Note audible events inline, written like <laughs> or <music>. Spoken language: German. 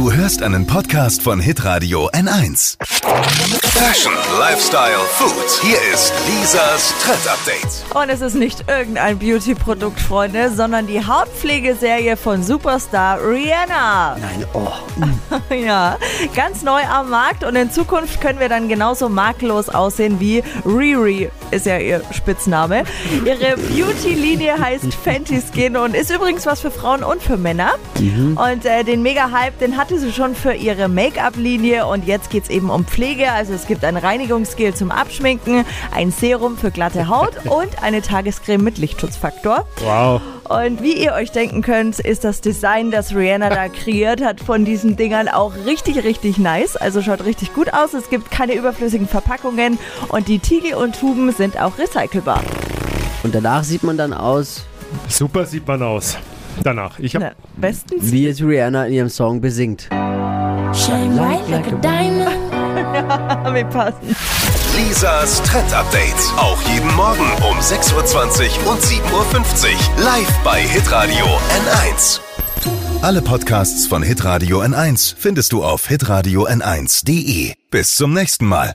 Du hörst einen Podcast von Hitradio N1. Fashion, Lifestyle, Food. Hier ist Lisas Trend Update. Und es ist nicht irgendein Beauty-Produkt, Freunde, sondern die Hautpflegeserie von Superstar Rihanna. Nein, oh. <laughs> Ja, ganz neu am Markt und in Zukunft können wir dann genauso makellos aussehen wie Riri, ist ja ihr Spitzname. Ihre Beauty-Linie heißt Fenty Skin und ist übrigens was für Frauen und für Männer. Und äh, den Mega-Hype, den hatte sie schon für ihre Make-up-Linie und jetzt geht's eben um Pflege. Also es gibt ein Reinigungsgel zum Abschminken, ein Serum für glatte Haut <laughs> und eine Tagescreme mit Lichtschutzfaktor. Wow. Und wie ihr euch denken könnt, ist das Design, das Rihanna da <laughs> kreiert hat von diesen Dingern auch richtig, richtig nice. Also schaut richtig gut aus. Es gibt keine überflüssigen Verpackungen und die Tiegel und Tuben sind auch recycelbar. Und danach sieht man dann aus, Super sieht man aus. Danach. Ich hab. Na, bestens. wie es Rihanna in ihrem Song besingt. Shine bright like a diamond. <laughs> Wir passen. Lisas Trend Update. Auch jeden Morgen um 6.20 Uhr und 7.50 Uhr. Live bei Hitradio N1. Alle Podcasts von Hitradio N1 findest du auf hitradio n1.de. Bis zum nächsten Mal.